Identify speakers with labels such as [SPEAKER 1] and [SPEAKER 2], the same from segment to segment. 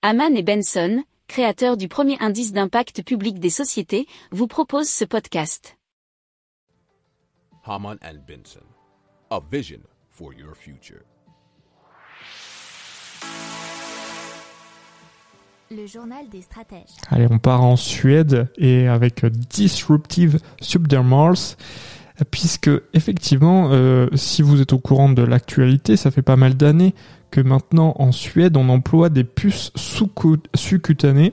[SPEAKER 1] Haman et Benson, créateurs du premier indice d'impact public des sociétés, vous proposent ce podcast.
[SPEAKER 2] Haman and Benson, a vision for your future.
[SPEAKER 3] Le journal des stratèges.
[SPEAKER 4] Allez, on part en Suède et avec Disruptive Subdermals, puisque effectivement, euh, si vous êtes au courant de l'actualité, ça fait pas mal d'années que maintenant en Suède, on emploie des puces sous-cutanées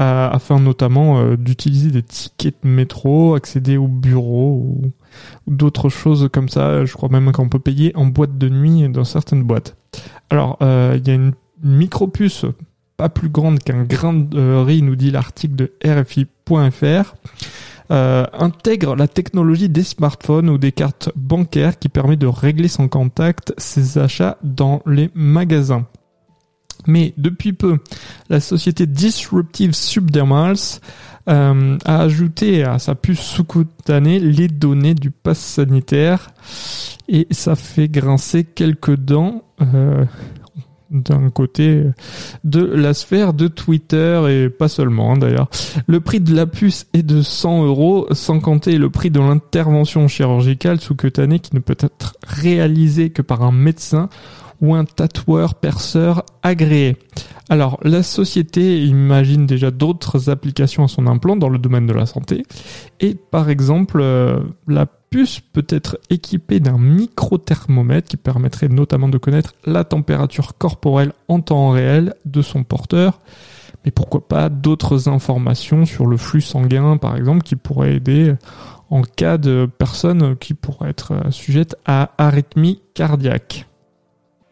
[SPEAKER 4] euh, afin notamment euh, d'utiliser des tickets de métro, accéder au bureau ou, d'autres choses comme ça. Je crois même qu'on peut payer en boîte de nuit dans certaines boîtes. Alors, il y a une micro-puce pas plus grande qu'un grain de riz, nous dit l'article de RFI.fr. Euh, intègre la technologie des smartphones ou des cartes bancaires qui permet de régler sans contact ses achats dans les magasins. Mais depuis peu, la société Disruptive Subdermals euh, a ajouté à sa puce sous-cutanée les données du pass sanitaire et ça fait grincer quelques dents. Euh, d'un côté de la sphère de Twitter et pas seulement hein, d'ailleurs. Le prix de la puce est de 100 euros sans compter le prix de l'intervention chirurgicale sous-cutanée qui ne peut être réalisée que par un médecin ou un tatoueur perceur agréé. Alors, la société imagine déjà d'autres applications à son implant dans le domaine de la santé. Et par exemple, euh, la puce peut être équipée d'un micro-thermomètre qui permettrait notamment de connaître la température corporelle en temps réel de son porteur. Mais pourquoi pas d'autres informations sur le flux sanguin, par exemple, qui pourraient aider en cas de personnes qui pourraient être sujettes à arythmie cardiaque.